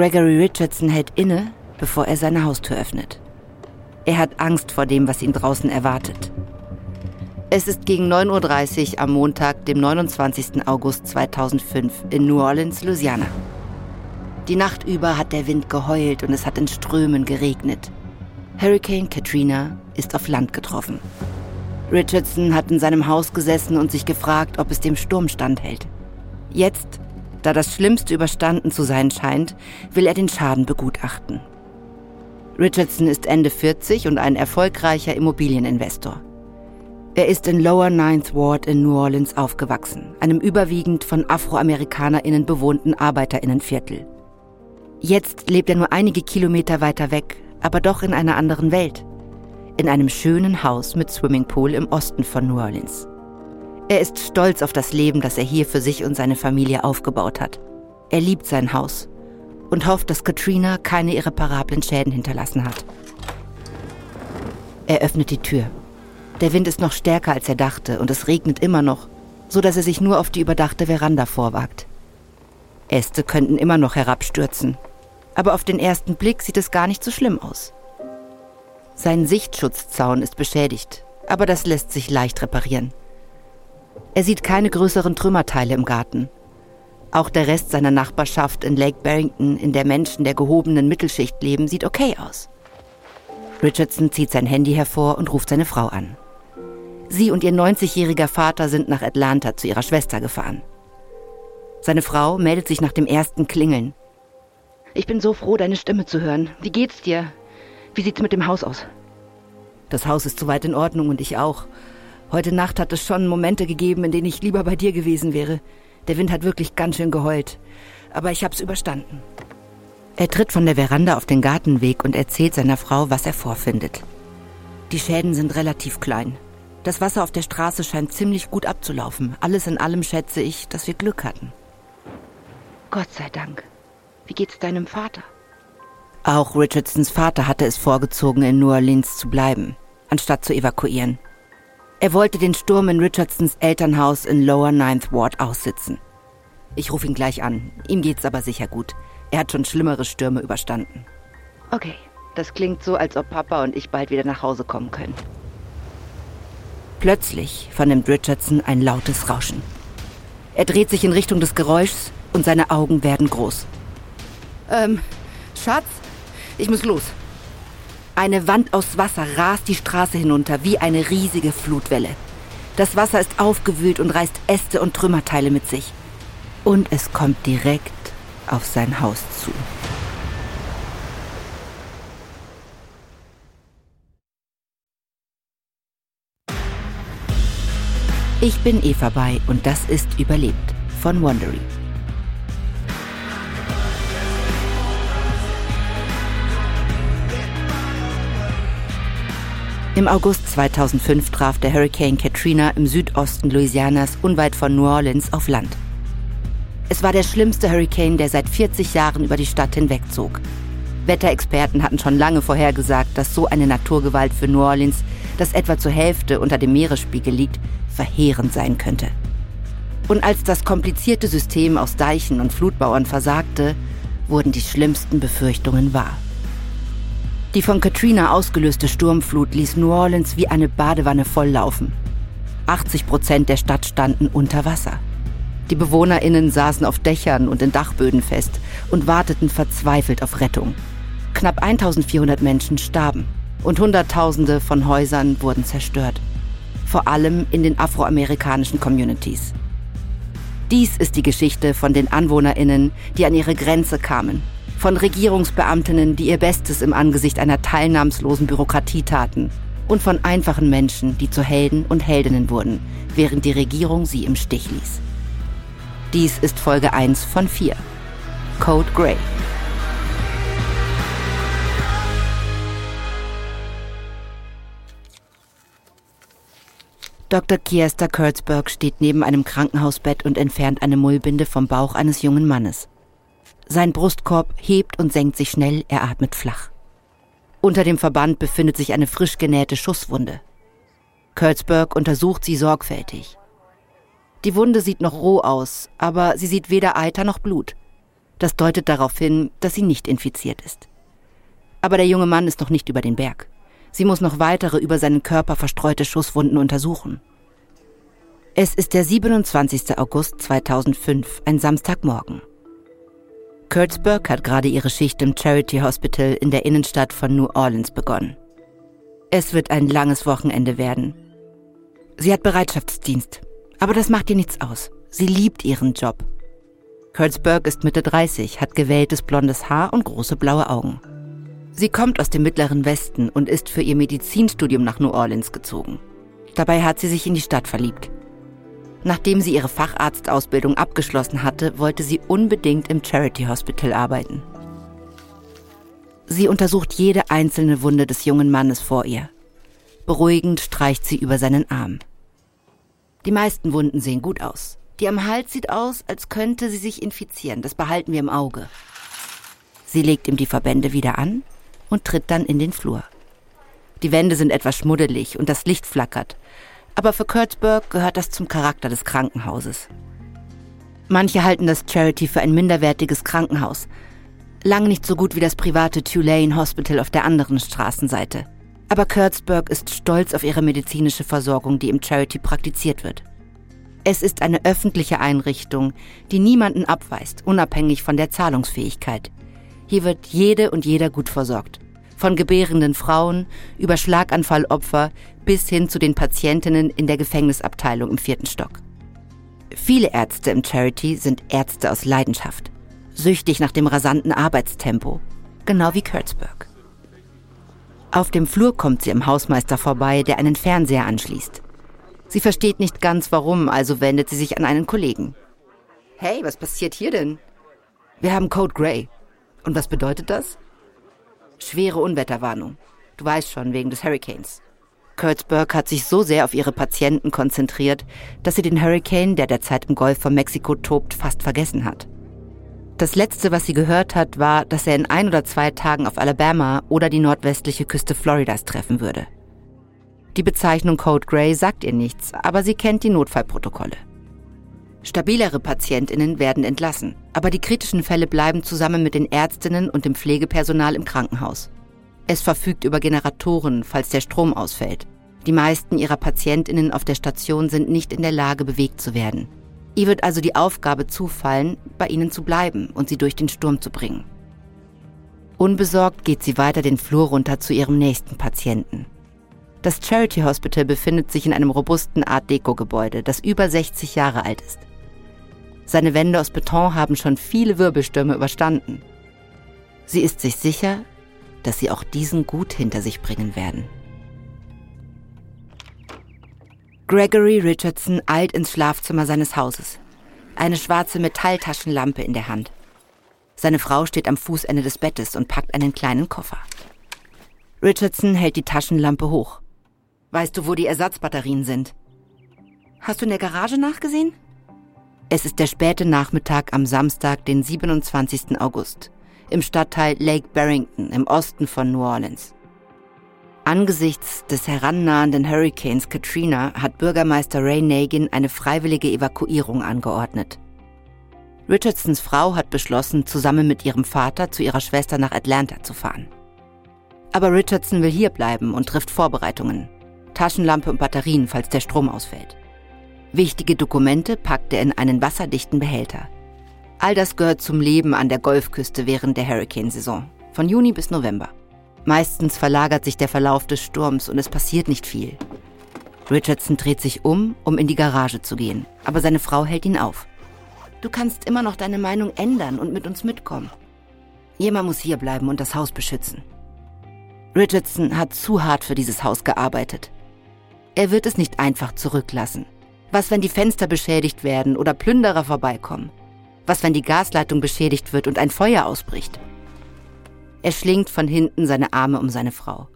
Gregory Richardson hält inne, bevor er seine Haustür öffnet. Er hat Angst vor dem, was ihn draußen erwartet. Es ist gegen 9.30 Uhr am Montag, dem 29. August 2005 in New Orleans, Louisiana. Die Nacht über hat der Wind geheult und es hat in Strömen geregnet. Hurricane Katrina ist auf Land getroffen. Richardson hat in seinem Haus gesessen und sich gefragt, ob es dem Sturm standhält. Jetzt, da das Schlimmste überstanden zu sein scheint, will er den Schaden begutachten. Richardson ist Ende 40 und ein erfolgreicher Immobilieninvestor. Er ist in Lower Ninth Ward in New Orleans aufgewachsen, einem überwiegend von AfroamerikanerInnen bewohnten ArbeiterInnenviertel. Jetzt lebt er nur einige Kilometer weiter weg, aber doch in einer anderen Welt in einem schönen Haus mit Swimmingpool im Osten von New Orleans. Er ist stolz auf das Leben, das er hier für sich und seine Familie aufgebaut hat. Er liebt sein Haus und hofft, dass Katrina keine irreparablen Schäden hinterlassen hat. Er öffnet die Tür. Der Wind ist noch stärker, als er dachte, und es regnet immer noch, so dass er sich nur auf die überdachte Veranda vorwagt. Äste könnten immer noch herabstürzen, aber auf den ersten Blick sieht es gar nicht so schlimm aus. Sein Sichtschutzzaun ist beschädigt, aber das lässt sich leicht reparieren. Er sieht keine größeren Trümmerteile im Garten. Auch der Rest seiner Nachbarschaft in Lake Barrington, in der Menschen der gehobenen Mittelschicht leben, sieht okay aus. Richardson zieht sein Handy hervor und ruft seine Frau an. Sie und ihr 90-jähriger Vater sind nach Atlanta zu ihrer Schwester gefahren. Seine Frau meldet sich nach dem ersten Klingeln. Ich bin so froh, deine Stimme zu hören. Wie geht's dir? Wie sieht's mit dem Haus aus? Das Haus ist soweit in Ordnung und ich auch. Heute Nacht hat es schon Momente gegeben, in denen ich lieber bei dir gewesen wäre. Der Wind hat wirklich ganz schön geheult. Aber ich hab's überstanden. Er tritt von der Veranda auf den Gartenweg und erzählt seiner Frau, was er vorfindet. Die Schäden sind relativ klein. Das Wasser auf der Straße scheint ziemlich gut abzulaufen. Alles in allem schätze ich, dass wir Glück hatten. Gott sei Dank. Wie geht's deinem Vater? Auch Richardsons Vater hatte es vorgezogen, in New Orleans zu bleiben, anstatt zu evakuieren. Er wollte den Sturm in Richardsons Elternhaus in Lower Ninth Ward aussitzen. Ich rufe ihn gleich an. Ihm geht's aber sicher gut. Er hat schon schlimmere Stürme überstanden. Okay, das klingt so, als ob Papa und ich bald wieder nach Hause kommen können. Plötzlich vernimmt Richardson ein lautes Rauschen. Er dreht sich in Richtung des Geräuschs und seine Augen werden groß. Ähm, Schatz, ich muss los. Eine Wand aus Wasser rast die Straße hinunter wie eine riesige Flutwelle. Das Wasser ist aufgewühlt und reißt Äste und Trümmerteile mit sich. Und es kommt direkt auf sein Haus zu. Ich bin Eva Bay und das ist Überlebt von Wondery. Im August 2005 traf der Hurricane Katrina im Südosten Louisianas unweit von New Orleans auf Land. Es war der schlimmste Hurricane, der seit 40 Jahren über die Stadt hinwegzog. Wetterexperten hatten schon lange vorhergesagt, dass so eine Naturgewalt für New Orleans, das etwa zur Hälfte unter dem Meeresspiegel liegt, verheerend sein könnte. Und als das komplizierte System aus Deichen und Flutbauern versagte, wurden die schlimmsten Befürchtungen wahr. Die von Katrina ausgelöste Sturmflut ließ New Orleans wie eine Badewanne volllaufen. 80 Prozent der Stadt standen unter Wasser. Die BewohnerInnen saßen auf Dächern und in Dachböden fest und warteten verzweifelt auf Rettung. Knapp 1400 Menschen starben und Hunderttausende von Häusern wurden zerstört. Vor allem in den afroamerikanischen Communities. Dies ist die Geschichte von den AnwohnerInnen, die an ihre Grenze kamen von Regierungsbeamtinnen, die ihr Bestes im Angesicht einer teilnahmslosen Bürokratie taten, und von einfachen Menschen, die zu Helden und Heldinnen wurden, während die Regierung sie im Stich ließ. Dies ist Folge 1 von 4. Code Grey. Dr. Kiesta Kurtzberg steht neben einem Krankenhausbett und entfernt eine Mullbinde vom Bauch eines jungen Mannes. Sein Brustkorb hebt und senkt sich schnell, er atmet flach. Unter dem Verband befindet sich eine frisch genähte Schusswunde. Kurtzberg untersucht sie sorgfältig. Die Wunde sieht noch roh aus, aber sie sieht weder Eiter noch Blut. Das deutet darauf hin, dass sie nicht infiziert ist. Aber der junge Mann ist noch nicht über den Berg. Sie muss noch weitere über seinen Körper verstreute Schusswunden untersuchen. Es ist der 27. August 2005, ein Samstagmorgen. Kurtzberg hat gerade ihre Schicht im Charity Hospital in der Innenstadt von New Orleans begonnen. Es wird ein langes Wochenende werden. Sie hat Bereitschaftsdienst, aber das macht ihr nichts aus. Sie liebt ihren Job. Kurtzberg ist Mitte 30, hat gewähltes blondes Haar und große blaue Augen. Sie kommt aus dem mittleren Westen und ist für ihr Medizinstudium nach New Orleans gezogen. Dabei hat sie sich in die Stadt verliebt. Nachdem sie ihre Facharztausbildung abgeschlossen hatte, wollte sie unbedingt im Charity Hospital arbeiten. Sie untersucht jede einzelne Wunde des jungen Mannes vor ihr. Beruhigend streicht sie über seinen Arm. Die meisten Wunden sehen gut aus. Die am Hals sieht aus, als könnte sie sich infizieren. Das behalten wir im Auge. Sie legt ihm die Verbände wieder an und tritt dann in den Flur. Die Wände sind etwas schmuddelig und das Licht flackert, aber für Kurtzberg gehört das zum Charakter des Krankenhauses. Manche halten das Charity für ein minderwertiges Krankenhaus. Lang nicht so gut wie das private Tulane Hospital auf der anderen Straßenseite. Aber Kurtzberg ist stolz auf ihre medizinische Versorgung, die im Charity praktiziert wird. Es ist eine öffentliche Einrichtung, die niemanden abweist, unabhängig von der Zahlungsfähigkeit. Hier wird jede und jeder gut versorgt von gebärenden Frauen über Schlaganfallopfer bis hin zu den Patientinnen in der Gefängnisabteilung im vierten Stock. Viele Ärzte im Charity sind Ärzte aus Leidenschaft, süchtig nach dem rasanten Arbeitstempo, genau wie Kurtzberg. Auf dem Flur kommt sie am Hausmeister vorbei, der einen Fernseher anschließt. Sie versteht nicht ganz warum, also wendet sie sich an einen Kollegen. Hey, was passiert hier denn? Wir haben Code Grey. Und was bedeutet das? Schwere Unwetterwarnung. Du weißt schon, wegen des Hurricanes. Kurtzberg hat sich so sehr auf ihre Patienten konzentriert, dass sie den Hurricane, der derzeit im Golf von Mexiko tobt, fast vergessen hat. Das letzte, was sie gehört hat, war, dass er in ein oder zwei Tagen auf Alabama oder die nordwestliche Küste Floridas treffen würde. Die Bezeichnung Code Grey sagt ihr nichts, aber sie kennt die Notfallprotokolle. Stabilere Patientinnen werden entlassen, aber die kritischen Fälle bleiben zusammen mit den Ärztinnen und dem Pflegepersonal im Krankenhaus. Es verfügt über Generatoren, falls der Strom ausfällt. Die meisten ihrer Patientinnen auf der Station sind nicht in der Lage, bewegt zu werden. Ihr wird also die Aufgabe zufallen, bei ihnen zu bleiben und sie durch den Sturm zu bringen. Unbesorgt geht sie weiter den Flur runter zu ihrem nächsten Patienten. Das Charity Hospital befindet sich in einem robusten Art Deco-Gebäude, das über 60 Jahre alt ist. Seine Wände aus Beton haben schon viele Wirbelstürme überstanden. Sie ist sich sicher, dass sie auch diesen gut hinter sich bringen werden. Gregory Richardson eilt ins Schlafzimmer seines Hauses. Eine schwarze Metalltaschenlampe in der Hand. Seine Frau steht am Fußende des Bettes und packt einen kleinen Koffer. Richardson hält die Taschenlampe hoch. Weißt du, wo die Ersatzbatterien sind? Hast du in der Garage nachgesehen? Es ist der späte Nachmittag am Samstag, den 27. August, im Stadtteil Lake Barrington im Osten von New Orleans. Angesichts des herannahenden Hurricanes Katrina hat Bürgermeister Ray Nagin eine freiwillige Evakuierung angeordnet. Richardsons Frau hat beschlossen, zusammen mit ihrem Vater zu ihrer Schwester nach Atlanta zu fahren. Aber Richardson will hier bleiben und trifft Vorbereitungen. Taschenlampe und Batterien, falls der Strom ausfällt. Wichtige Dokumente packt er in einen wasserdichten Behälter. All das gehört zum Leben an der Golfküste während der Hurricane-Saison, von Juni bis November. Meistens verlagert sich der Verlauf des Sturms und es passiert nicht viel. Richardson dreht sich um, um in die Garage zu gehen, aber seine Frau hält ihn auf. Du kannst immer noch deine Meinung ändern und mit uns mitkommen. Jemand muss hier bleiben und das Haus beschützen. Richardson hat zu hart für dieses Haus gearbeitet. Er wird es nicht einfach zurücklassen. Was, wenn die Fenster beschädigt werden oder Plünderer vorbeikommen? Was, wenn die Gasleitung beschädigt wird und ein Feuer ausbricht? Er schlingt von hinten seine Arme um seine Frau.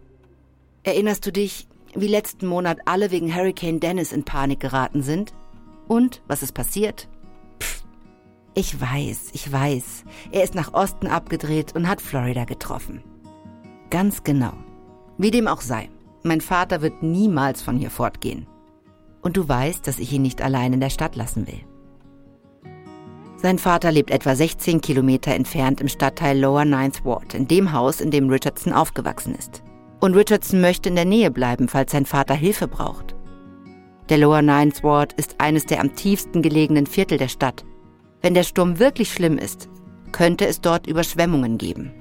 Erinnerst du dich, wie letzten Monat alle wegen Hurricane Dennis in Panik geraten sind? Und was ist passiert? Pff, ich weiß, ich weiß. Er ist nach Osten abgedreht und hat Florida getroffen. Ganz genau. Wie dem auch sei, mein Vater wird niemals von hier fortgehen und du weißt, dass ich ihn nicht allein in der Stadt lassen will. Sein Vater lebt etwa 16 Kilometer entfernt im Stadtteil Lower Ninth Ward, in dem Haus, in dem Richardson aufgewachsen ist. Und Richardson möchte in der Nähe bleiben, falls sein Vater Hilfe braucht. Der Lower Ninth Ward ist eines der am tiefsten gelegenen Viertel der Stadt. Wenn der Sturm wirklich schlimm ist, könnte es dort Überschwemmungen geben.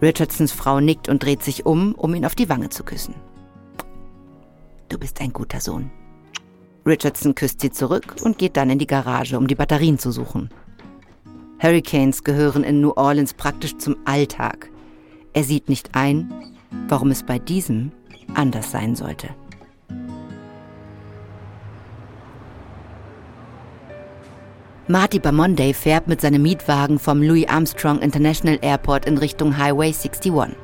Richardsons Frau nickt und dreht sich um, um ihn auf die Wange zu küssen. Du bist ein guter Sohn. Richardson küsst sie zurück und geht dann in die Garage, um die Batterien zu suchen. Hurricanes gehören in New Orleans praktisch zum Alltag. Er sieht nicht ein, warum es bei diesem anders sein sollte. Marty Bamonday fährt mit seinem Mietwagen vom Louis Armstrong International Airport in Richtung Highway 61.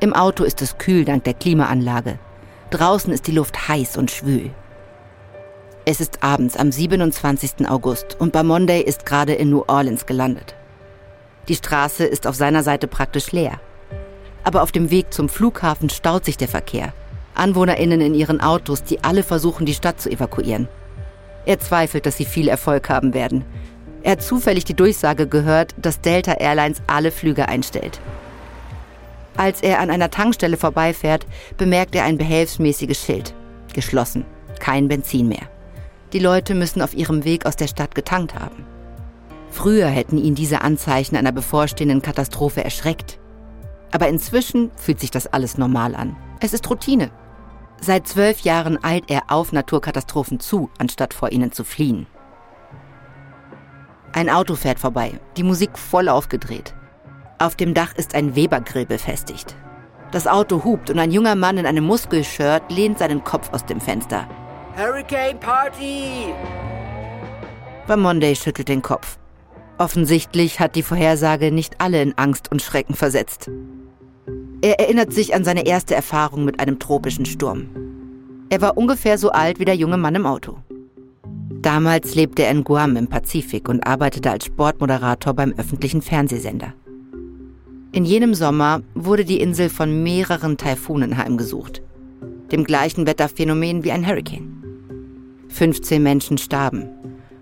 Im Auto ist es kühl dank der Klimaanlage. Draußen ist die Luft heiß und schwül. Es ist abends am 27. August und Bamonday ist gerade in New Orleans gelandet. Die Straße ist auf seiner Seite praktisch leer. Aber auf dem Weg zum Flughafen staut sich der Verkehr. AnwohnerInnen in ihren Autos, die alle versuchen, die Stadt zu evakuieren. Er zweifelt, dass sie viel Erfolg haben werden. Er hat zufällig die Durchsage gehört, dass Delta Airlines alle Flüge einstellt. Als er an einer Tankstelle vorbeifährt, bemerkt er ein behelfsmäßiges Schild. Geschlossen. Kein Benzin mehr. Die Leute müssen auf ihrem Weg aus der Stadt getankt haben. Früher hätten ihn diese Anzeichen einer bevorstehenden Katastrophe erschreckt. Aber inzwischen fühlt sich das alles normal an. Es ist Routine. Seit zwölf Jahren eilt er auf Naturkatastrophen zu, anstatt vor ihnen zu fliehen. Ein Auto fährt vorbei, die Musik voll aufgedreht. Auf dem Dach ist ein Webergrill befestigt. Das Auto hupt und ein junger Mann in einem Muskelshirt lehnt seinen Kopf aus dem Fenster. Hurricane Party! Monday schüttelt den Kopf. Offensichtlich hat die Vorhersage nicht alle in Angst und Schrecken versetzt. Er erinnert sich an seine erste Erfahrung mit einem tropischen Sturm. Er war ungefähr so alt wie der junge Mann im Auto. Damals lebte er in Guam im Pazifik und arbeitete als Sportmoderator beim öffentlichen Fernsehsender. In jenem Sommer wurde die Insel von mehreren Taifunen heimgesucht, dem gleichen Wetterphänomen wie ein Hurricane. 15 Menschen starben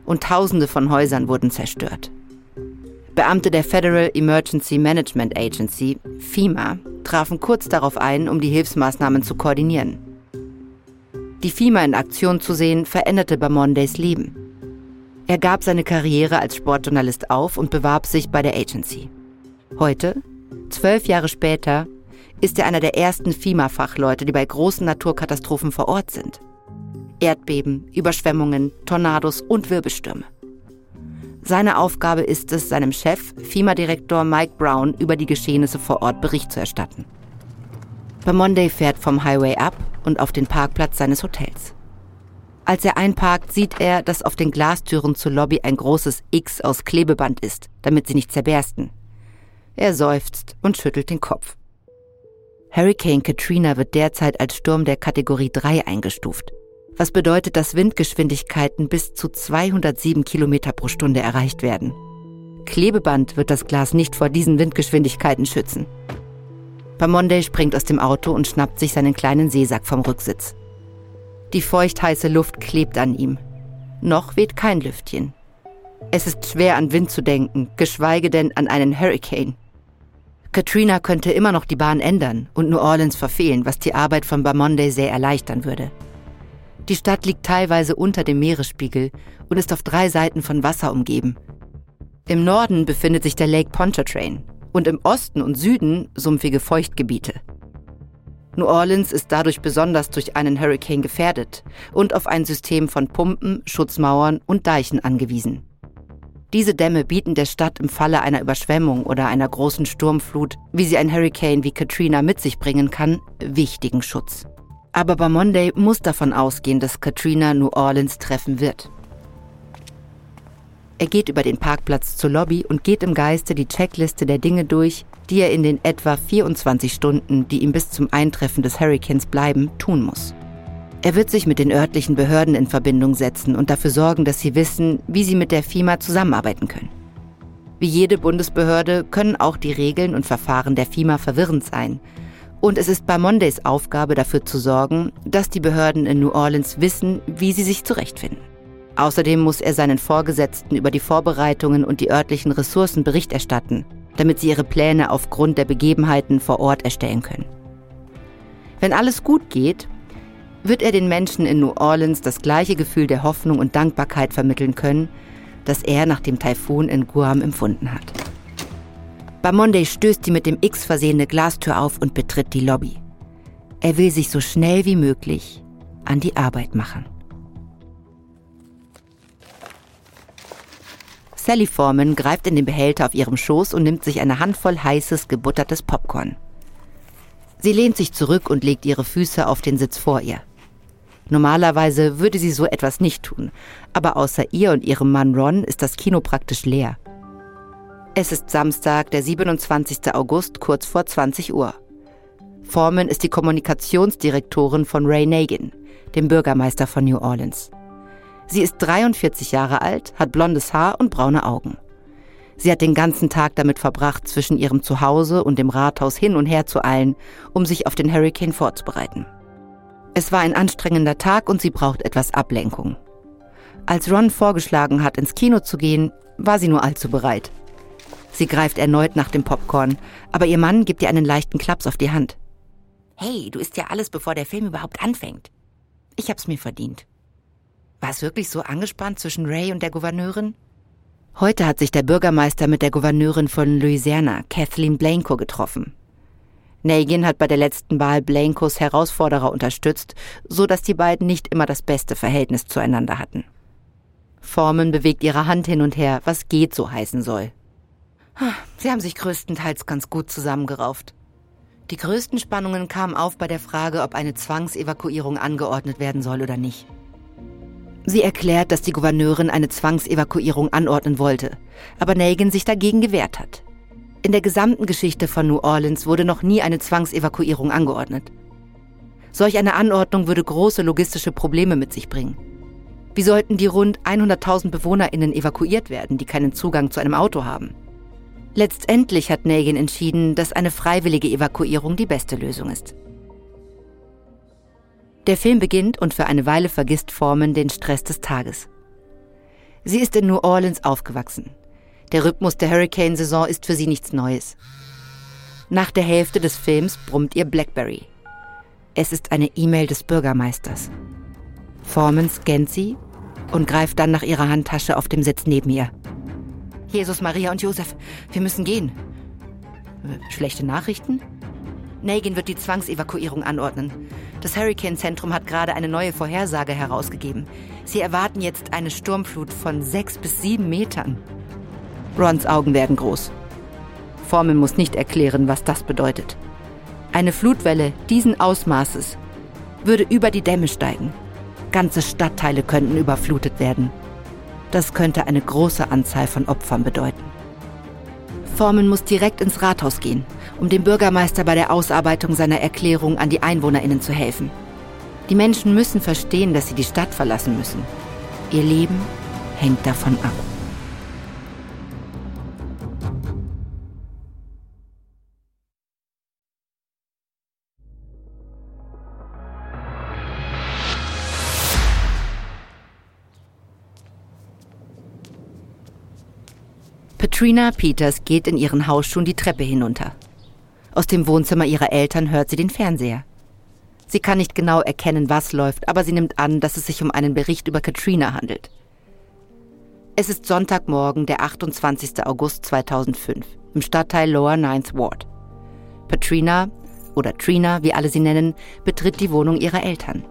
und Tausende von Häusern wurden zerstört. Beamte der Federal Emergency Management Agency, FEMA, trafen kurz darauf ein, um die Hilfsmaßnahmen zu koordinieren. Die FEMA in Aktion zu sehen, veränderte Bamondays Leben. Er gab seine Karriere als Sportjournalist auf und bewarb sich bei der Agency. Heute, zwölf Jahre später, ist er einer der ersten FEMA-Fachleute, die bei großen Naturkatastrophen vor Ort sind. Erdbeben, Überschwemmungen, Tornados und Wirbelstürme. Seine Aufgabe ist es, seinem Chef, FEMA-Direktor Mike Brown, über die Geschehnisse vor Ort Bericht zu erstatten. Monday fährt vom Highway ab und auf den Parkplatz seines Hotels. Als er einparkt, sieht er, dass auf den Glastüren zur Lobby ein großes X aus Klebeband ist, damit sie nicht zerbersten. Er seufzt und schüttelt den Kopf. Hurricane Katrina wird derzeit als Sturm der Kategorie 3 eingestuft was bedeutet, dass Windgeschwindigkeiten bis zu 207 Kilometer pro Stunde erreicht werden. Klebeband wird das Glas nicht vor diesen Windgeschwindigkeiten schützen. Pamonde springt aus dem Auto und schnappt sich seinen kleinen Seesack vom Rücksitz. Die feuchtheiße Luft klebt an ihm. Noch weht kein Lüftchen. Es ist schwer an Wind zu denken, geschweige denn an einen Hurricane. Katrina könnte immer noch die Bahn ändern und New Orleans verfehlen, was die Arbeit von Bamonde sehr erleichtern würde. Die Stadt liegt teilweise unter dem Meeresspiegel und ist auf drei Seiten von Wasser umgeben. Im Norden befindet sich der Lake Pontchartrain und im Osten und Süden sumpfige Feuchtgebiete. New Orleans ist dadurch besonders durch einen Hurricane gefährdet und auf ein System von Pumpen, Schutzmauern und Deichen angewiesen. Diese Dämme bieten der Stadt im Falle einer Überschwemmung oder einer großen Sturmflut, wie sie ein Hurricane wie Katrina mit sich bringen kann, wichtigen Schutz. Aber Bamonday muss davon ausgehen, dass Katrina New Orleans treffen wird. Er geht über den Parkplatz zur Lobby und geht im Geiste die Checkliste der Dinge durch, die er in den etwa 24 Stunden, die ihm bis zum Eintreffen des Hurricanes bleiben, tun muss. Er wird sich mit den örtlichen Behörden in Verbindung setzen und dafür sorgen, dass sie wissen, wie sie mit der FIMA zusammenarbeiten können. Wie jede Bundesbehörde können auch die Regeln und Verfahren der FIMA verwirrend sein, und es ist bei Mondays Aufgabe dafür zu sorgen, dass die Behörden in New Orleans wissen, wie sie sich zurechtfinden. Außerdem muss er seinen Vorgesetzten über die Vorbereitungen und die örtlichen Ressourcen Bericht erstatten, damit sie ihre Pläne aufgrund der Begebenheiten vor Ort erstellen können. Wenn alles gut geht, wird er den Menschen in New Orleans das gleiche Gefühl der Hoffnung und Dankbarkeit vermitteln können, das er nach dem Taifun in Guam empfunden hat. Bamonde stößt die mit dem X versehene Glastür auf und betritt die Lobby. Er will sich so schnell wie möglich an die Arbeit machen. Sally Foreman greift in den Behälter auf ihrem Schoß und nimmt sich eine Handvoll heißes, gebuttertes Popcorn. Sie lehnt sich zurück und legt ihre Füße auf den Sitz vor ihr. Normalerweise würde sie so etwas nicht tun, aber außer ihr und ihrem Mann Ron ist das Kino praktisch leer. Es ist Samstag, der 27. August, kurz vor 20 Uhr. Foreman ist die Kommunikationsdirektorin von Ray Nagin, dem Bürgermeister von New Orleans. Sie ist 43 Jahre alt, hat blondes Haar und braune Augen. Sie hat den ganzen Tag damit verbracht, zwischen ihrem Zuhause und dem Rathaus hin und her zu eilen, um sich auf den Hurricane vorzubereiten. Es war ein anstrengender Tag und sie braucht etwas Ablenkung. Als Ron vorgeschlagen hat, ins Kino zu gehen, war sie nur allzu bereit. Sie greift erneut nach dem Popcorn, aber ihr Mann gibt ihr einen leichten Klaps auf die Hand. Hey, du isst ja alles, bevor der Film überhaupt anfängt. Ich hab's mir verdient. War es wirklich so angespannt zwischen Ray und der Gouverneurin? Heute hat sich der Bürgermeister mit der Gouverneurin von Louisiana, Kathleen Blanco, getroffen. Nagin hat bei der letzten Wahl Blancos Herausforderer unterstützt, so dass die beiden nicht immer das beste Verhältnis zueinander hatten. Formen bewegt ihre Hand hin und her, was geht so heißen soll. Sie haben sich größtenteils ganz gut zusammengerauft. Die größten Spannungen kamen auf bei der Frage, ob eine Zwangsevakuierung angeordnet werden soll oder nicht. Sie erklärt, dass die Gouverneurin eine Zwangsevakuierung anordnen wollte, aber Nagin sich dagegen gewehrt hat. In der gesamten Geschichte von New Orleans wurde noch nie eine Zwangsevakuierung angeordnet. Solch eine Anordnung würde große logistische Probleme mit sich bringen. Wie sollten die rund 100.000 BewohnerInnen evakuiert werden, die keinen Zugang zu einem Auto haben? Letztendlich hat Nagin entschieden, dass eine freiwillige Evakuierung die beste Lösung ist. Der Film beginnt und für eine Weile vergisst Foreman den Stress des Tages. Sie ist in New Orleans aufgewachsen. Der Rhythmus der Hurricane-Saison ist für sie nichts Neues. Nach der Hälfte des Films brummt ihr Blackberry. Es ist eine E-Mail des Bürgermeisters. Foreman scannt sie und greift dann nach ihrer Handtasche auf dem Sitz neben ihr. Jesus, Maria und Josef, wir müssen gehen. Schlechte Nachrichten? Nagin wird die Zwangsevakuierung anordnen. Das Hurricane-Zentrum hat gerade eine neue Vorhersage herausgegeben. Sie erwarten jetzt eine Sturmflut von sechs bis sieben Metern. Rons Augen werden groß. Forman muss nicht erklären, was das bedeutet. Eine Flutwelle diesen Ausmaßes würde über die Dämme steigen. Ganze Stadtteile könnten überflutet werden. Das könnte eine große Anzahl von Opfern bedeuten. Forman muss direkt ins Rathaus gehen, um dem Bürgermeister bei der Ausarbeitung seiner Erklärung an die Einwohnerinnen zu helfen. Die Menschen müssen verstehen, dass sie die Stadt verlassen müssen. Ihr Leben hängt davon ab. Katrina Peters geht in ihren Hausschuhen die Treppe hinunter. Aus dem Wohnzimmer ihrer Eltern hört sie den Fernseher. Sie kann nicht genau erkennen, was läuft, aber sie nimmt an, dass es sich um einen Bericht über Katrina handelt. Es ist Sonntagmorgen, der 28. August 2005, im Stadtteil Lower Ninth Ward. Patrina, oder Trina, wie alle sie nennen, betritt die Wohnung ihrer Eltern.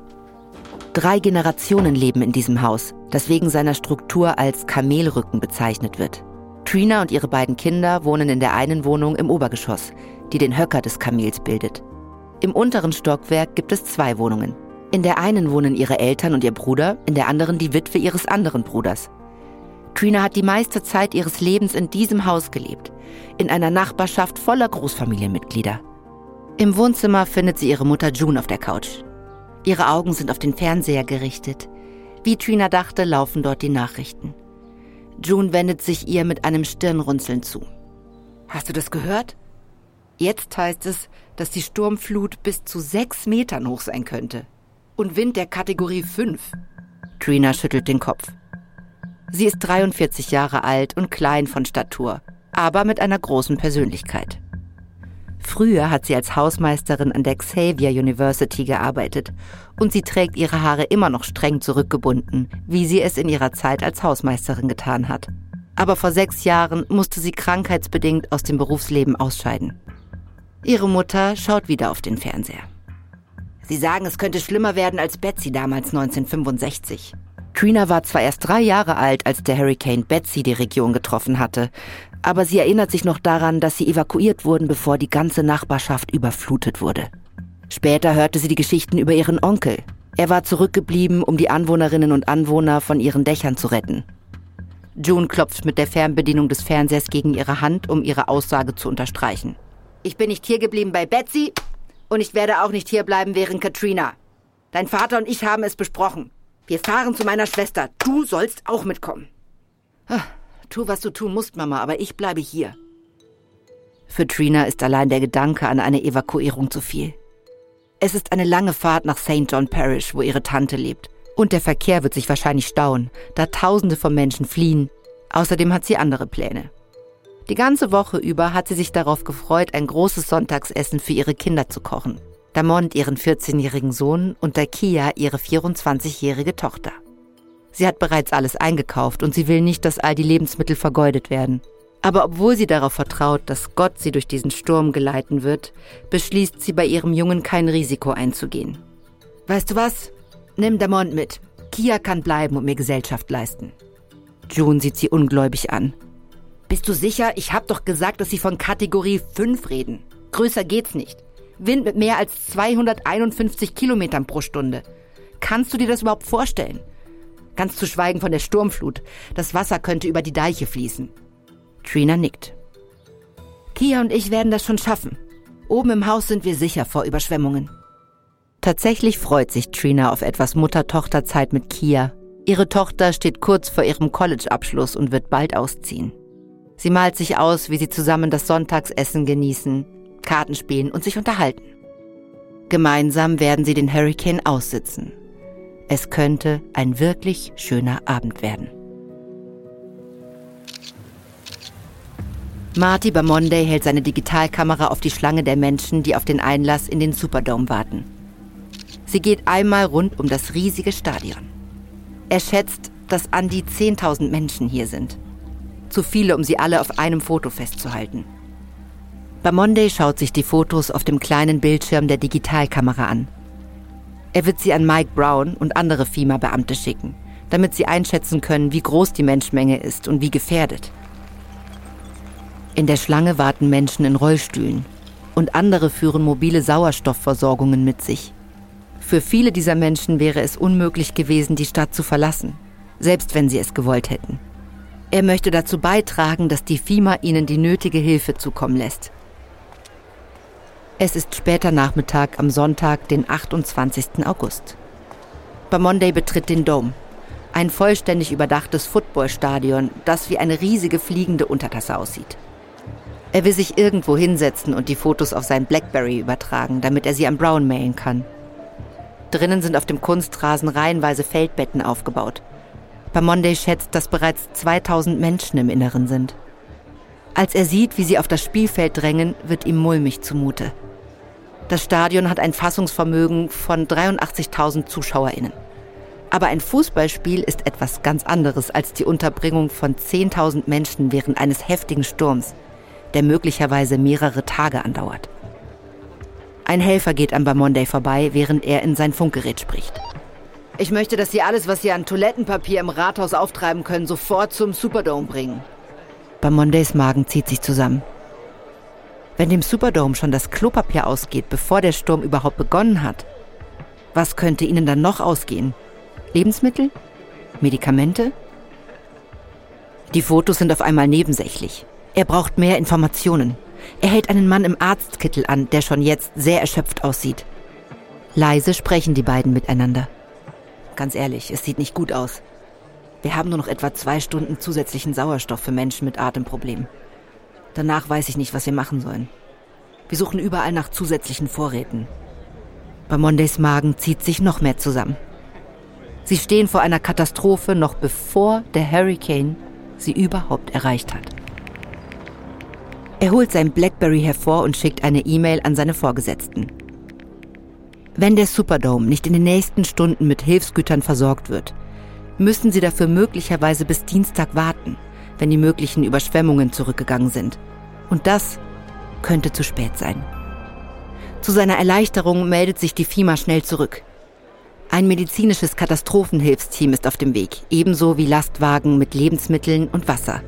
Drei Generationen leben in diesem Haus, das wegen seiner Struktur als Kamelrücken bezeichnet wird. Trina und ihre beiden Kinder wohnen in der einen Wohnung im Obergeschoss, die den Höcker des Kamels bildet. Im unteren Stockwerk gibt es zwei Wohnungen. In der einen wohnen ihre Eltern und ihr Bruder, in der anderen die Witwe ihres anderen Bruders. Trina hat die meiste Zeit ihres Lebens in diesem Haus gelebt, in einer Nachbarschaft voller Großfamilienmitglieder. Im Wohnzimmer findet sie ihre Mutter June auf der Couch. Ihre Augen sind auf den Fernseher gerichtet. Wie Trina dachte, laufen dort die Nachrichten. June wendet sich ihr mit einem Stirnrunzeln zu. Hast du das gehört? Jetzt heißt es, dass die Sturmflut bis zu sechs Metern hoch sein könnte. Und Wind der Kategorie 5. Trina schüttelt den Kopf. Sie ist 43 Jahre alt und klein von Statur, aber mit einer großen Persönlichkeit. Früher hat sie als Hausmeisterin an der Xavier University gearbeitet und sie trägt ihre Haare immer noch streng zurückgebunden, wie sie es in ihrer Zeit als Hausmeisterin getan hat. Aber vor sechs Jahren musste sie krankheitsbedingt aus dem Berufsleben ausscheiden. Ihre Mutter schaut wieder auf den Fernseher. Sie sagen, es könnte schlimmer werden als Betsy damals 1965. Trina war zwar erst drei Jahre alt, als der Hurricane Betsy die Region getroffen hatte, aber sie erinnert sich noch daran, dass sie evakuiert wurden, bevor die ganze Nachbarschaft überflutet wurde. Später hörte sie die Geschichten über ihren Onkel. Er war zurückgeblieben, um die Anwohnerinnen und Anwohner von ihren Dächern zu retten. June klopft mit der Fernbedienung des Fernsehers gegen ihre Hand, um ihre Aussage zu unterstreichen. Ich bin nicht hier geblieben bei Betsy und ich werde auch nicht hier bleiben während Katrina. Dein Vater und ich haben es besprochen. Wir fahren zu meiner Schwester. Du sollst auch mitkommen. Ach. Tu, was du tun musst, Mama, aber ich bleibe hier. Für Trina ist allein der Gedanke an eine Evakuierung zu viel. Es ist eine lange Fahrt nach St. John Parish, wo ihre Tante lebt. Und der Verkehr wird sich wahrscheinlich stauen, da Tausende von Menschen fliehen. Außerdem hat sie andere Pläne. Die ganze Woche über hat sie sich darauf gefreut, ein großes Sonntagsessen für ihre Kinder zu kochen. Damont ihren 14-jährigen Sohn und Dakia ihre 24-jährige Tochter. Sie hat bereits alles eingekauft und sie will nicht, dass all die Lebensmittel vergeudet werden. Aber obwohl sie darauf vertraut, dass Gott sie durch diesen Sturm geleiten wird, beschließt sie bei ihrem Jungen kein Risiko einzugehen. Weißt du was? Nimm Damont mit. Kia kann bleiben und mir Gesellschaft leisten. June sieht sie ungläubig an. Bist du sicher? Ich hab doch gesagt, dass sie von Kategorie 5 reden. Größer geht's nicht. Wind mit mehr als 251 Kilometern pro Stunde. Kannst du dir das überhaupt vorstellen? Ganz zu schweigen von der Sturmflut. Das Wasser könnte über die Deiche fließen. Trina nickt. Kia und ich werden das schon schaffen. Oben im Haus sind wir sicher vor Überschwemmungen. Tatsächlich freut sich Trina auf etwas Mutter-Tochter-Zeit mit Kia. Ihre Tochter steht kurz vor ihrem College-Abschluss und wird bald ausziehen. Sie malt sich aus, wie sie zusammen das Sonntagsessen genießen, Karten spielen und sich unterhalten. Gemeinsam werden sie den Hurricane aussitzen. Es könnte ein wirklich schöner Abend werden. Marty Bamonday hält seine Digitalkamera auf die Schlange der Menschen, die auf den Einlass in den Superdome warten. Sie geht einmal rund um das riesige Stadion. Er schätzt, dass an die 10.000 Menschen hier sind. Zu viele, um sie alle auf einem Foto festzuhalten. Bamonday schaut sich die Fotos auf dem kleinen Bildschirm der Digitalkamera an. Er wird sie an Mike Brown und andere FEMA-Beamte schicken, damit sie einschätzen können, wie groß die Menschmenge ist und wie gefährdet. In der Schlange warten Menschen in Rollstühlen und andere führen mobile Sauerstoffversorgungen mit sich. Für viele dieser Menschen wäre es unmöglich gewesen, die Stadt zu verlassen, selbst wenn sie es gewollt hätten. Er möchte dazu beitragen, dass die FIMA ihnen die nötige Hilfe zukommen lässt. Es ist später Nachmittag am Sonntag, den 28. August. Bamonday betritt den Dome, ein vollständig überdachtes Footballstadion, das wie eine riesige fliegende Untertasse aussieht. Er will sich irgendwo hinsetzen und die Fotos auf sein Blackberry übertragen, damit er sie an Brown mailen kann. Drinnen sind auf dem Kunstrasen reihenweise Feldbetten aufgebaut. Bamonday schätzt, dass bereits 2000 Menschen im Inneren sind. Als er sieht, wie sie auf das Spielfeld drängen, wird ihm mulmig zumute. Das Stadion hat ein Fassungsvermögen von 83.000 ZuschauerInnen. Aber ein Fußballspiel ist etwas ganz anderes als die Unterbringung von 10.000 Menschen während eines heftigen Sturms, der möglicherweise mehrere Tage andauert. Ein Helfer geht an Bamonday vorbei, während er in sein Funkgerät spricht. Ich möchte, dass Sie alles, was Sie an Toilettenpapier im Rathaus auftreiben können, sofort zum Superdome bringen. Bamondays Magen zieht sich zusammen. Wenn dem Superdome schon das Klopapier ausgeht, bevor der Sturm überhaupt begonnen hat, was könnte ihnen dann noch ausgehen? Lebensmittel? Medikamente? Die Fotos sind auf einmal nebensächlich. Er braucht mehr Informationen. Er hält einen Mann im Arztkittel an, der schon jetzt sehr erschöpft aussieht. Leise sprechen die beiden miteinander. Ganz ehrlich, es sieht nicht gut aus. Wir haben nur noch etwa zwei Stunden zusätzlichen Sauerstoff für Menschen mit Atemproblemen. Danach weiß ich nicht, was wir machen sollen. Wir suchen überall nach zusätzlichen Vorräten. Bei Mondays Magen zieht sich noch mehr zusammen. Sie stehen vor einer Katastrophe noch bevor der Hurricane sie überhaupt erreicht hat. Er holt sein Blackberry hervor und schickt eine E-Mail an seine Vorgesetzten. Wenn der Superdome nicht in den nächsten Stunden mit Hilfsgütern versorgt wird, müssen sie dafür möglicherweise bis Dienstag warten, wenn die möglichen Überschwemmungen zurückgegangen sind. Und das könnte zu spät sein. Zu seiner Erleichterung meldet sich die FIMA schnell zurück. Ein medizinisches Katastrophenhilfsteam ist auf dem Weg, ebenso wie Lastwagen mit Lebensmitteln und Wasser.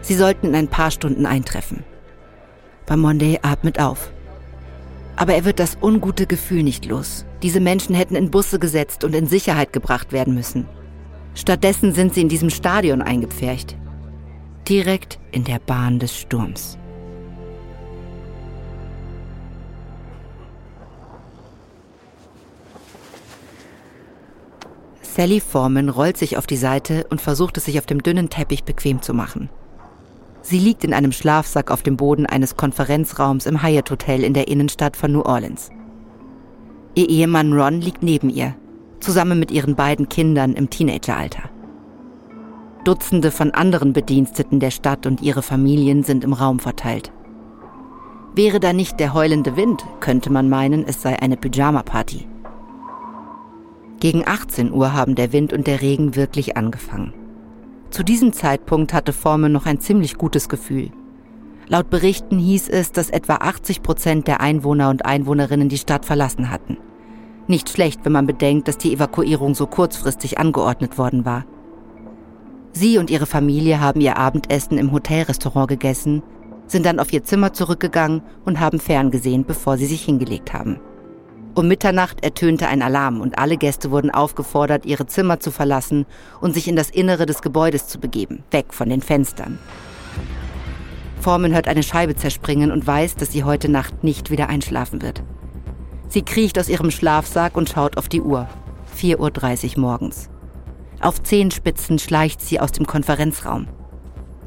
Sie sollten in ein paar Stunden eintreffen. Bamonde atmet auf. Aber er wird das ungute Gefühl nicht los. Diese Menschen hätten in Busse gesetzt und in Sicherheit gebracht werden müssen. Stattdessen sind sie in diesem Stadion eingepfercht. Direkt in der Bahn des Sturms. Sally Foreman rollt sich auf die Seite und versucht es sich auf dem dünnen Teppich bequem zu machen. Sie liegt in einem Schlafsack auf dem Boden eines Konferenzraums im Hyatt Hotel in der Innenstadt von New Orleans. Ihr Ehemann Ron liegt neben ihr, zusammen mit ihren beiden Kindern im Teenageralter. Dutzende von anderen Bediensteten der Stadt und ihre Familien sind im Raum verteilt. Wäre da nicht der heulende Wind, könnte man meinen, es sei eine Pyjama-Party. Gegen 18 Uhr haben der Wind und der Regen wirklich angefangen. Zu diesem Zeitpunkt hatte Forman noch ein ziemlich gutes Gefühl. Laut Berichten hieß es, dass etwa 80 Prozent der Einwohner und Einwohnerinnen die Stadt verlassen hatten. Nicht schlecht, wenn man bedenkt, dass die Evakuierung so kurzfristig angeordnet worden war. Sie und ihre Familie haben ihr Abendessen im Hotelrestaurant gegessen, sind dann auf ihr Zimmer zurückgegangen und haben ferngesehen, bevor sie sich hingelegt haben. Um Mitternacht ertönte ein Alarm und alle Gäste wurden aufgefordert, ihre Zimmer zu verlassen und sich in das Innere des Gebäudes zu begeben, weg von den Fenstern. Forman hört eine Scheibe zerspringen und weiß, dass sie heute Nacht nicht wieder einschlafen wird. Sie kriecht aus ihrem Schlafsack und schaut auf die Uhr. 4.30 Uhr morgens. Auf Zehenspitzen schleicht sie aus dem Konferenzraum.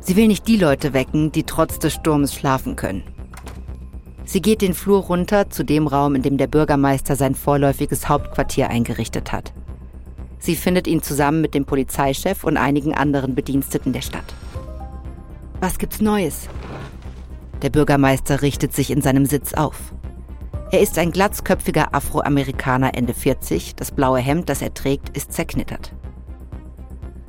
Sie will nicht die Leute wecken, die trotz des Sturmes schlafen können. Sie geht den Flur runter zu dem Raum, in dem der Bürgermeister sein vorläufiges Hauptquartier eingerichtet hat. Sie findet ihn zusammen mit dem Polizeichef und einigen anderen Bediensteten der Stadt. Was gibt's Neues? Der Bürgermeister richtet sich in seinem Sitz auf. Er ist ein glatzköpfiger Afroamerikaner Ende 40. Das blaue Hemd, das er trägt, ist zerknittert.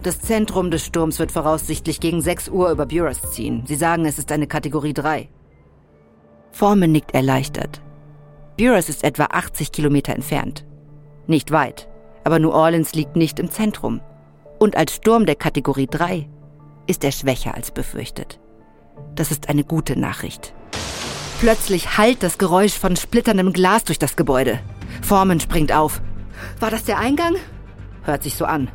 Das Zentrum des Sturms wird voraussichtlich gegen 6 Uhr über Buras ziehen. Sie sagen, es ist eine Kategorie 3. Foreman nickt erleichtert. Buras ist etwa 80 Kilometer entfernt. Nicht weit, aber New Orleans liegt nicht im Zentrum. Und als Sturm der Kategorie 3 ist er schwächer als befürchtet. Das ist eine gute Nachricht. Plötzlich hallt das Geräusch von splitterndem Glas durch das Gebäude. Foreman springt auf. War das der Eingang? Hört sich so an.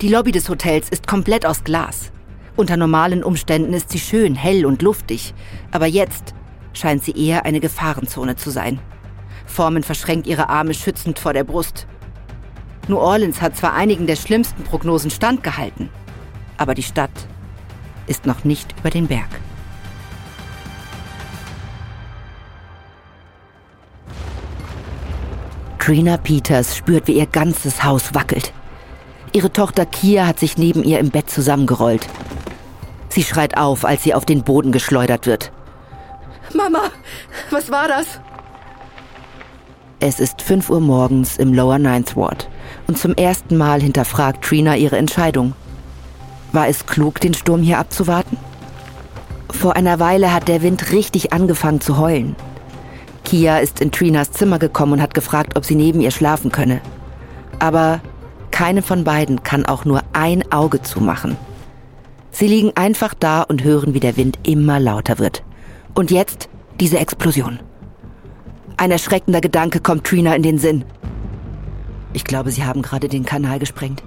Die Lobby des Hotels ist komplett aus Glas. Unter normalen Umständen ist sie schön, hell und luftig. Aber jetzt scheint sie eher eine Gefahrenzone zu sein. Formen verschränkt ihre Arme schützend vor der Brust. New Orleans hat zwar einigen der schlimmsten Prognosen standgehalten, aber die Stadt ist noch nicht über den Berg. Trina Peters spürt, wie ihr ganzes Haus wackelt. Ihre Tochter Kia hat sich neben ihr im Bett zusammengerollt. Sie schreit auf, als sie auf den Boden geschleudert wird. Mama, was war das? Es ist 5 Uhr morgens im Lower Ninth Ward und zum ersten Mal hinterfragt Trina ihre Entscheidung. War es klug, den Sturm hier abzuwarten? Vor einer Weile hat der Wind richtig angefangen zu heulen. Kia ist in Trinas Zimmer gekommen und hat gefragt, ob sie neben ihr schlafen könne. Aber keine von beiden kann auch nur ein Auge zumachen. Sie liegen einfach da und hören, wie der Wind immer lauter wird. Und jetzt diese Explosion. Ein erschreckender Gedanke kommt Trina in den Sinn. Ich glaube, sie haben gerade den Kanal gesprengt.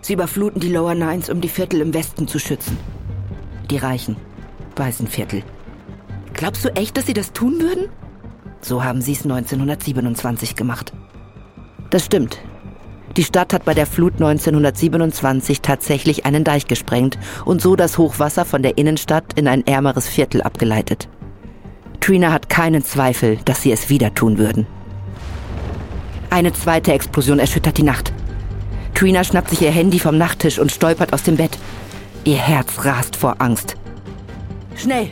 Sie überfluten die Lower Nines, um die Viertel im Westen zu schützen. Die reichen, weißen Viertel. Glaubst du echt, dass sie das tun würden? So haben sie es 1927 gemacht. Das stimmt. Die Stadt hat bei der Flut 1927 tatsächlich einen Deich gesprengt und so das Hochwasser von der Innenstadt in ein ärmeres Viertel abgeleitet. Trina hat keinen Zweifel, dass sie es wieder tun würden. Eine zweite Explosion erschüttert die Nacht. Trina schnappt sich ihr Handy vom Nachttisch und stolpert aus dem Bett. Ihr Herz rast vor Angst. Schnell!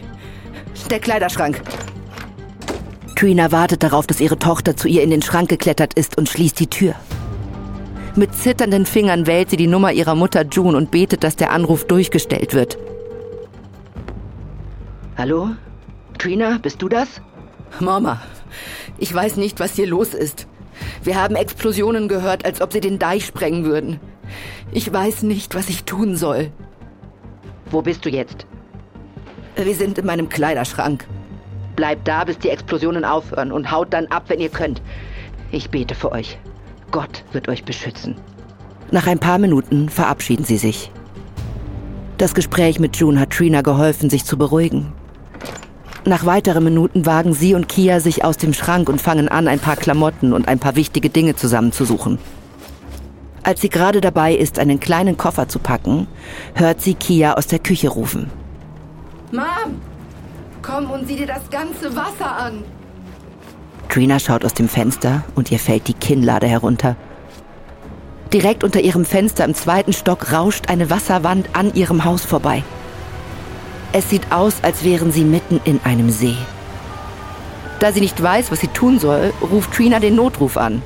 Der Kleiderschrank! Trina wartet darauf, dass ihre Tochter zu ihr in den Schrank geklettert ist und schließt die Tür. Mit zitternden Fingern wählt sie die Nummer ihrer Mutter June und betet, dass der Anruf durchgestellt wird. Hallo? Trina, bist du das? Mama, ich weiß nicht, was hier los ist. Wir haben Explosionen gehört, als ob sie den Deich sprengen würden. Ich weiß nicht, was ich tun soll. Wo bist du jetzt? Wir sind in meinem Kleiderschrank. Bleibt da, bis die Explosionen aufhören und haut dann ab, wenn ihr könnt. Ich bete für euch. Gott wird euch beschützen. Nach ein paar Minuten verabschieden sie sich. Das Gespräch mit June hat Trina geholfen, sich zu beruhigen. Nach weiteren Minuten wagen sie und Kia sich aus dem Schrank und fangen an, ein paar Klamotten und ein paar wichtige Dinge zusammenzusuchen. Als sie gerade dabei ist, einen kleinen Koffer zu packen, hört sie Kia aus der Küche rufen. Mom, komm und sieh dir das ganze Wasser an. Trina schaut aus dem Fenster und ihr fällt die Kinnlade herunter. Direkt unter ihrem Fenster im zweiten Stock rauscht eine Wasserwand an ihrem Haus vorbei. Es sieht aus, als wären sie mitten in einem See. Da sie nicht weiß, was sie tun soll, ruft Trina den Notruf an.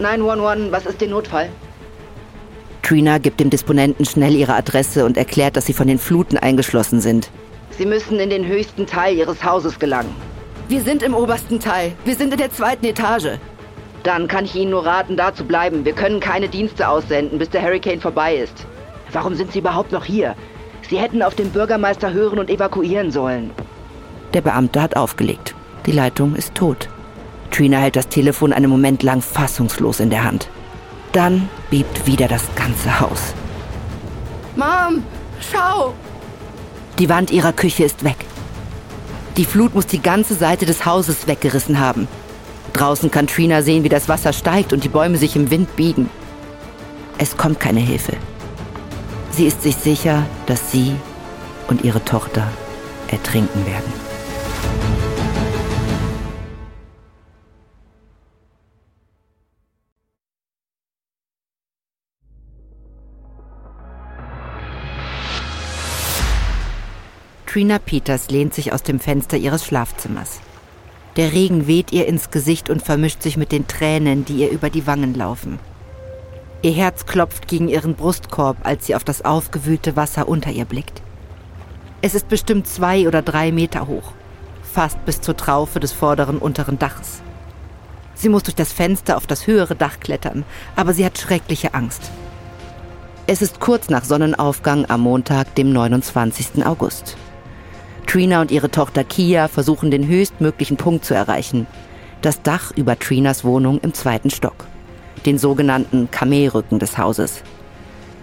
911, was ist der Notfall? Trina gibt dem Disponenten schnell ihre Adresse und erklärt, dass sie von den Fluten eingeschlossen sind. Sie müssen in den höchsten Teil ihres Hauses gelangen. Wir sind im obersten Teil. Wir sind in der zweiten Etage. Dann kann ich Ihnen nur raten, da zu bleiben. Wir können keine Dienste aussenden, bis der Hurricane vorbei ist. Warum sind Sie überhaupt noch hier? Sie hätten auf den Bürgermeister hören und evakuieren sollen. Der Beamte hat aufgelegt. Die Leitung ist tot. Trina hält das Telefon einen Moment lang fassungslos in der Hand. Dann bebt wieder das ganze Haus. Mom, schau! Die Wand ihrer Küche ist weg. Die Flut muss die ganze Seite des Hauses weggerissen haben. Draußen kann Trina sehen, wie das Wasser steigt und die Bäume sich im Wind biegen. Es kommt keine Hilfe. Sie ist sich sicher, dass sie und ihre Tochter ertrinken werden. Trina Peters lehnt sich aus dem Fenster ihres Schlafzimmers. Der Regen weht ihr ins Gesicht und vermischt sich mit den Tränen, die ihr über die Wangen laufen. Ihr Herz klopft gegen ihren Brustkorb, als sie auf das aufgewühlte Wasser unter ihr blickt. Es ist bestimmt zwei oder drei Meter hoch, fast bis zur Traufe des vorderen unteren Daches. Sie muss durch das Fenster auf das höhere Dach klettern, aber sie hat schreckliche Angst. Es ist kurz nach Sonnenaufgang am Montag, dem 29. August. Trina und ihre Tochter Kia versuchen den höchstmöglichen Punkt zu erreichen, das Dach über Trinas Wohnung im zweiten Stock den sogenannten Kamelrücken des Hauses.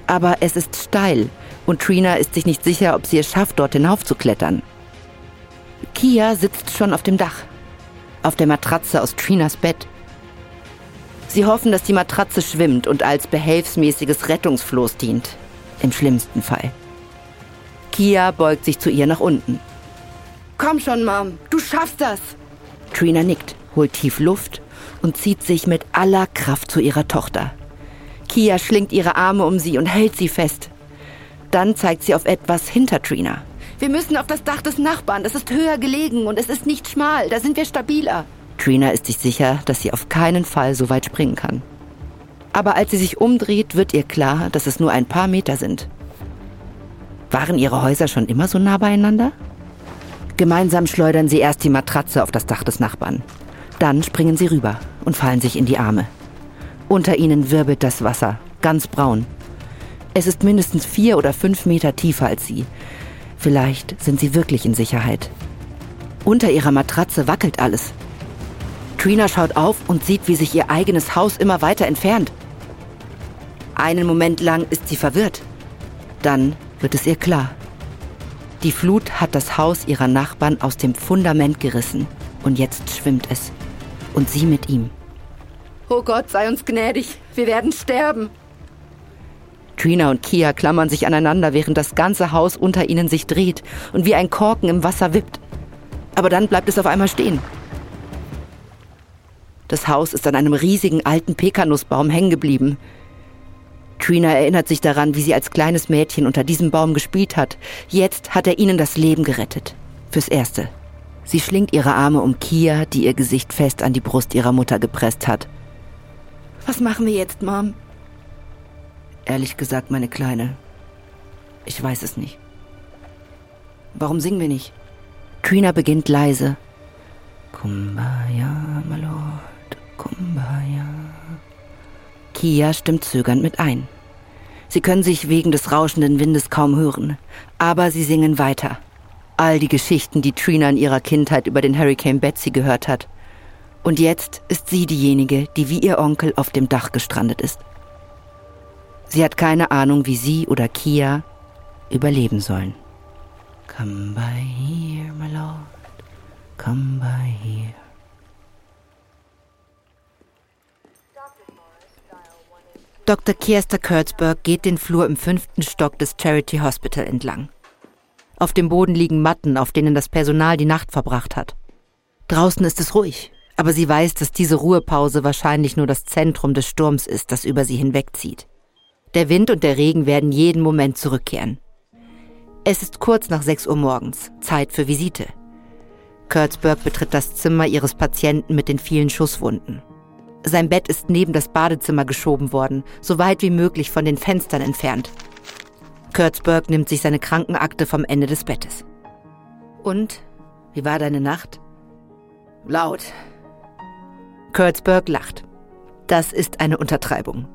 Aber es ist steil und Trina ist sich nicht sicher, ob sie es schafft, dort hinaufzuklettern. Kia sitzt schon auf dem Dach, auf der Matratze aus Trinas Bett. Sie hoffen, dass die Matratze schwimmt und als behelfsmäßiges Rettungsfloß dient, im schlimmsten Fall. Kia beugt sich zu ihr nach unten. Komm schon, Mom, du schaffst das. Trina nickt, holt tief Luft und zieht sich mit aller Kraft zu ihrer Tochter. Kia schlingt ihre Arme um sie und hält sie fest. Dann zeigt sie auf etwas hinter Trina. Wir müssen auf das Dach des Nachbarn. Das ist höher gelegen und es ist nicht schmal. Da sind wir stabiler. Trina ist sich sicher, dass sie auf keinen Fall so weit springen kann. Aber als sie sich umdreht, wird ihr klar, dass es nur ein paar Meter sind. Waren ihre Häuser schon immer so nah beieinander? Gemeinsam schleudern sie erst die Matratze auf das Dach des Nachbarn. Dann springen sie rüber und fallen sich in die Arme. Unter ihnen wirbelt das Wasser, ganz braun. Es ist mindestens vier oder fünf Meter tiefer als sie. Vielleicht sind sie wirklich in Sicherheit. Unter ihrer Matratze wackelt alles. Trina schaut auf und sieht, wie sich ihr eigenes Haus immer weiter entfernt. Einen Moment lang ist sie verwirrt. Dann wird es ihr klar. Die Flut hat das Haus ihrer Nachbarn aus dem Fundament gerissen und jetzt schwimmt es und sie mit ihm. Oh Gott, sei uns gnädig, wir werden sterben. Trina und Kia klammern sich aneinander, während das ganze Haus unter ihnen sich dreht und wie ein Korken im Wasser wippt. Aber dann bleibt es auf einmal stehen. Das Haus ist an einem riesigen alten Pekanussbaum hängen geblieben. Trina erinnert sich daran, wie sie als kleines Mädchen unter diesem Baum gespielt hat. Jetzt hat er ihnen das Leben gerettet. Fürs Erste. Sie schlingt ihre Arme um Kia, die ihr Gesicht fest an die Brust ihrer Mutter gepresst hat. Was machen wir jetzt, Mom? Ehrlich gesagt, meine Kleine. Ich weiß es nicht. Warum singen wir nicht? Trina beginnt leise. Kumbaya, my lord, Kumbaya. Kia stimmt zögernd mit ein. Sie können sich wegen des rauschenden Windes kaum hören, aber sie singen weiter. All die Geschichten, die Trina in ihrer Kindheit über den Hurricane Betsy gehört hat. Und jetzt ist sie diejenige, die wie ihr Onkel auf dem Dach gestrandet ist. Sie hat keine Ahnung, wie sie oder Kia überleben sollen. Come by here, my lord. Come by here. Dr. Kirster Kurtzberg geht den Flur im fünften Stock des Charity Hospital entlang. Auf dem Boden liegen Matten, auf denen das Personal die Nacht verbracht hat. Draußen ist es ruhig, aber sie weiß, dass diese Ruhepause wahrscheinlich nur das Zentrum des Sturms ist, das über sie hinwegzieht. Der Wind und der Regen werden jeden Moment zurückkehren. Es ist kurz nach 6 Uhr morgens, Zeit für Visite. Kurtzberg betritt das Zimmer ihres Patienten mit den vielen Schusswunden. Sein Bett ist neben das Badezimmer geschoben worden, so weit wie möglich von den Fenstern entfernt. Kurtzberg nimmt sich seine Krankenakte vom Ende des Bettes. Und, wie war deine Nacht? Laut. Kurtzberg lacht. Das ist eine Untertreibung.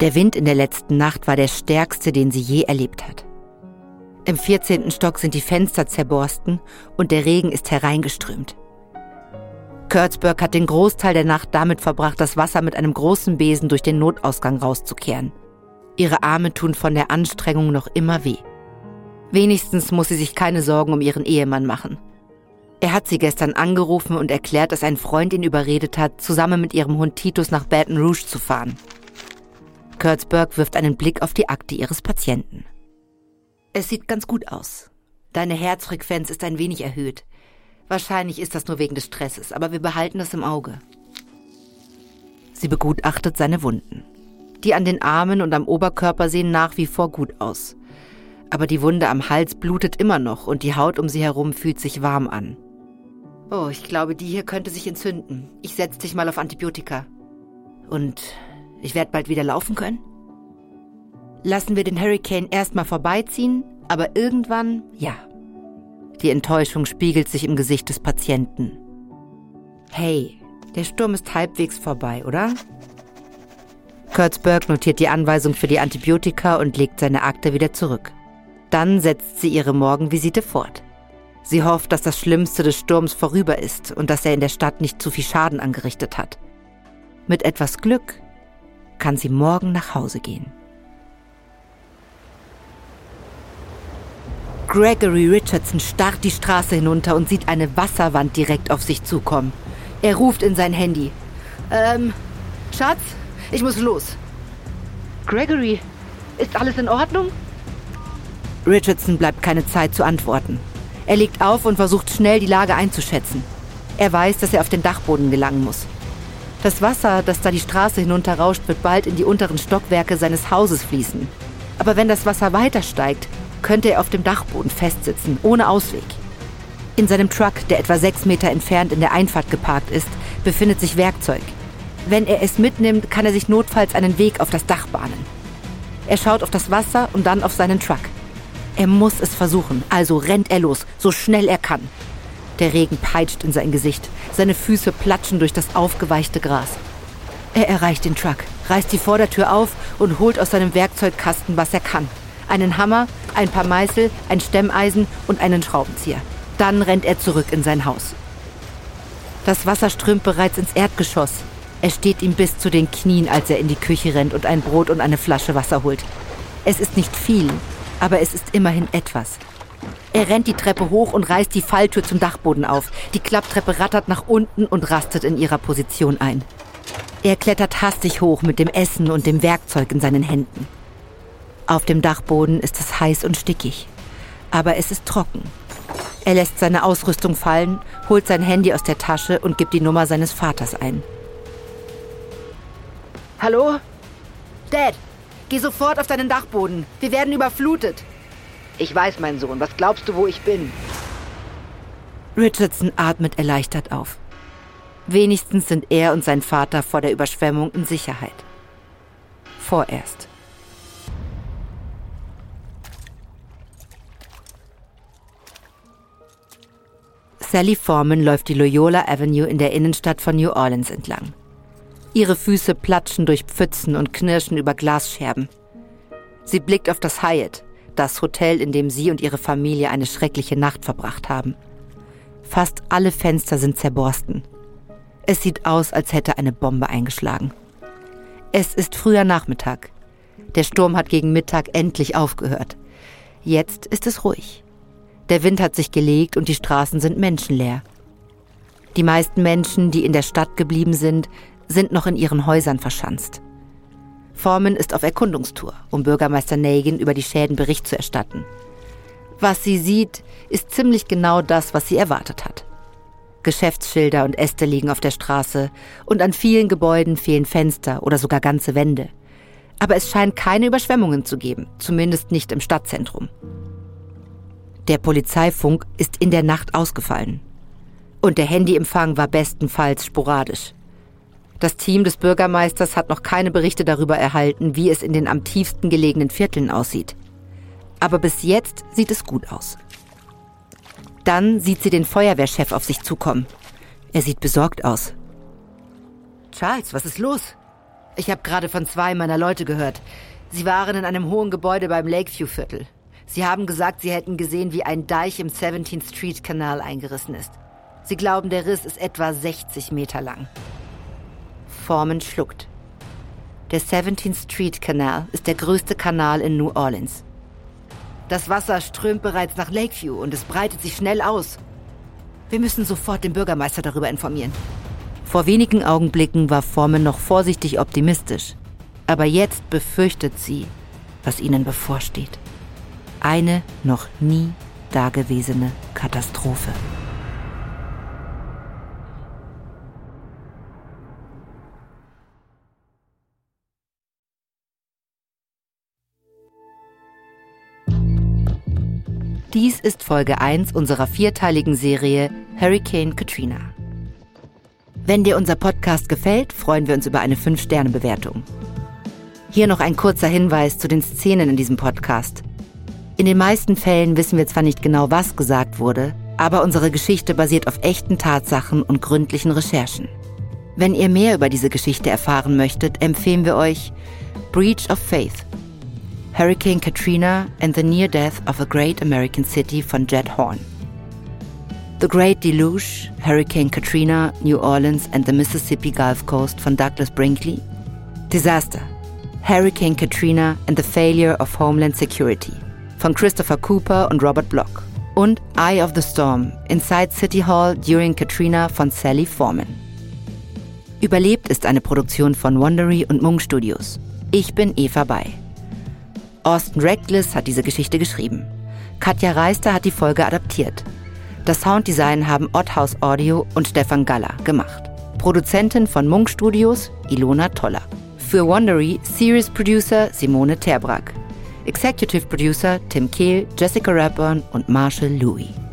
Der Wind in der letzten Nacht war der stärkste, den sie je erlebt hat. Im 14. Stock sind die Fenster zerborsten und der Regen ist hereingeströmt. Kurtzberg hat den Großteil der Nacht damit verbracht, das Wasser mit einem großen Besen durch den Notausgang rauszukehren. Ihre Arme tun von der Anstrengung noch immer weh. Wenigstens muss sie sich keine Sorgen um ihren Ehemann machen. Er hat sie gestern angerufen und erklärt, dass ein Freund ihn überredet hat, zusammen mit ihrem Hund Titus nach Baton Rouge zu fahren. Kurtzberg wirft einen Blick auf die Akte ihres Patienten. Es sieht ganz gut aus. Deine Herzfrequenz ist ein wenig erhöht. Wahrscheinlich ist das nur wegen des Stresses, aber wir behalten das im Auge. Sie begutachtet seine Wunden. Die an den Armen und am Oberkörper sehen nach wie vor gut aus. Aber die Wunde am Hals blutet immer noch und die Haut um sie herum fühlt sich warm an. Oh, ich glaube, die hier könnte sich entzünden. Ich setze dich mal auf Antibiotika. Und ich werde bald wieder laufen können? Lassen wir den Hurricane erstmal vorbeiziehen, aber irgendwann, ja, die Enttäuschung spiegelt sich im Gesicht des Patienten. Hey, der Sturm ist halbwegs vorbei, oder? Kurtzberg notiert die Anweisung für die Antibiotika und legt seine Akte wieder zurück. Dann setzt sie ihre Morgenvisite fort. Sie hofft, dass das Schlimmste des Sturms vorüber ist und dass er in der Stadt nicht zu viel Schaden angerichtet hat. Mit etwas Glück kann sie morgen nach Hause gehen. Gregory Richardson starrt die Straße hinunter und sieht eine Wasserwand direkt auf sich zukommen. Er ruft in sein Handy. Ähm, Schatz, ich muss los. Gregory, ist alles in Ordnung? Richardson bleibt keine Zeit zu antworten. Er legt auf und versucht schnell die Lage einzuschätzen. Er weiß, dass er auf den Dachboden gelangen muss. Das Wasser, das da die Straße hinunterrauscht, wird bald in die unteren Stockwerke seines Hauses fließen. Aber wenn das Wasser weiter steigt, könnte er auf dem Dachboden festsitzen, ohne Ausweg. In seinem Truck, der etwa sechs Meter entfernt in der Einfahrt geparkt ist, befindet sich Werkzeug. Wenn er es mitnimmt, kann er sich notfalls einen Weg auf das Dach bahnen. Er schaut auf das Wasser und dann auf seinen Truck. Er muss es versuchen, also rennt er los, so schnell er kann. Der Regen peitscht in sein Gesicht, seine Füße platschen durch das aufgeweichte Gras. Er erreicht den Truck, reißt die Vordertür auf und holt aus seinem Werkzeugkasten, was er kann einen Hammer, ein paar Meißel, ein Stemmeisen und einen Schraubenzieher. Dann rennt er zurück in sein Haus. Das Wasser strömt bereits ins Erdgeschoss. Es steht ihm bis zu den Knien, als er in die Küche rennt und ein Brot und eine Flasche Wasser holt. Es ist nicht viel, aber es ist immerhin etwas. Er rennt die Treppe hoch und reißt die Falltür zum Dachboden auf. Die Klapptreppe rattert nach unten und rastet in ihrer Position ein. Er klettert hastig hoch mit dem Essen und dem Werkzeug in seinen Händen. Auf dem Dachboden ist es heiß und stickig, aber es ist trocken. Er lässt seine Ausrüstung fallen, holt sein Handy aus der Tasche und gibt die Nummer seines Vaters ein. Hallo? Dad, geh sofort auf deinen Dachboden. Wir werden überflutet. Ich weiß, mein Sohn. Was glaubst du, wo ich bin? Richardson atmet erleichtert auf. Wenigstens sind er und sein Vater vor der Überschwemmung in Sicherheit. Vorerst. Sally Foreman läuft die Loyola Avenue in der Innenstadt von New Orleans entlang. Ihre Füße platschen durch Pfützen und knirschen über Glasscherben. Sie blickt auf das Hyatt, das Hotel, in dem sie und ihre Familie eine schreckliche Nacht verbracht haben. Fast alle Fenster sind zerborsten. Es sieht aus, als hätte eine Bombe eingeschlagen. Es ist früher Nachmittag. Der Sturm hat gegen Mittag endlich aufgehört. Jetzt ist es ruhig. Der Wind hat sich gelegt und die Straßen sind menschenleer. Die meisten Menschen, die in der Stadt geblieben sind, sind noch in ihren Häusern verschanzt. Foreman ist auf Erkundungstour, um Bürgermeister Nagin über die Schäden Bericht zu erstatten. Was sie sieht, ist ziemlich genau das, was sie erwartet hat. Geschäftsschilder und Äste liegen auf der Straße und an vielen Gebäuden fehlen Fenster oder sogar ganze Wände. Aber es scheint keine Überschwemmungen zu geben, zumindest nicht im Stadtzentrum. Der Polizeifunk ist in der Nacht ausgefallen. Und der Handyempfang war bestenfalls sporadisch. Das Team des Bürgermeisters hat noch keine Berichte darüber erhalten, wie es in den am tiefsten gelegenen Vierteln aussieht. Aber bis jetzt sieht es gut aus. Dann sieht sie den Feuerwehrchef auf sich zukommen. Er sieht besorgt aus. Charles, was ist los? Ich habe gerade von zwei meiner Leute gehört. Sie waren in einem hohen Gebäude beim Lakeview-Viertel. Sie haben gesagt, sie hätten gesehen, wie ein Deich im 17th Street Kanal eingerissen ist. Sie glauben, der Riss ist etwa 60 Meter lang. Foreman schluckt. Der 17th Street Kanal ist der größte Kanal in New Orleans. Das Wasser strömt bereits nach Lakeview und es breitet sich schnell aus. Wir müssen sofort den Bürgermeister darüber informieren. Vor wenigen Augenblicken war Foreman noch vorsichtig optimistisch. Aber jetzt befürchtet sie, was ihnen bevorsteht. Eine noch nie dagewesene Katastrophe. Dies ist Folge 1 unserer vierteiligen Serie Hurricane Katrina. Wenn dir unser Podcast gefällt, freuen wir uns über eine 5-Sterne-Bewertung. Hier noch ein kurzer Hinweis zu den Szenen in diesem Podcast. In den meisten Fällen wissen wir zwar nicht genau, was gesagt wurde, aber unsere Geschichte basiert auf echten Tatsachen und gründlichen Recherchen. Wenn ihr mehr über diese Geschichte erfahren möchtet, empfehlen wir euch Breach of Faith Hurricane Katrina and the Near Death of a Great American City von Jed Horn. The Great Deluge, Hurricane Katrina, New Orleans and the Mississippi Gulf Coast von Douglas Brinkley. Disaster, Hurricane Katrina and the Failure of Homeland Security von Christopher Cooper und Robert Block. Und Eye of the Storm, Inside City Hall During Katrina von Sally Foreman. Überlebt ist eine Produktion von Wondery und Mung Studios. Ich bin Eva Bay. Austin Reckless hat diese Geschichte geschrieben. Katja Reister hat die Folge adaptiert. Das Sounddesign haben Otthaus Audio und Stefan Galler gemacht. Produzentin von Munk Studios Ilona Toller. Für Wondery Series Producer Simone Terbrack. Executive Producer Tim Kehl, Jessica Rapburn und Marshall Louis.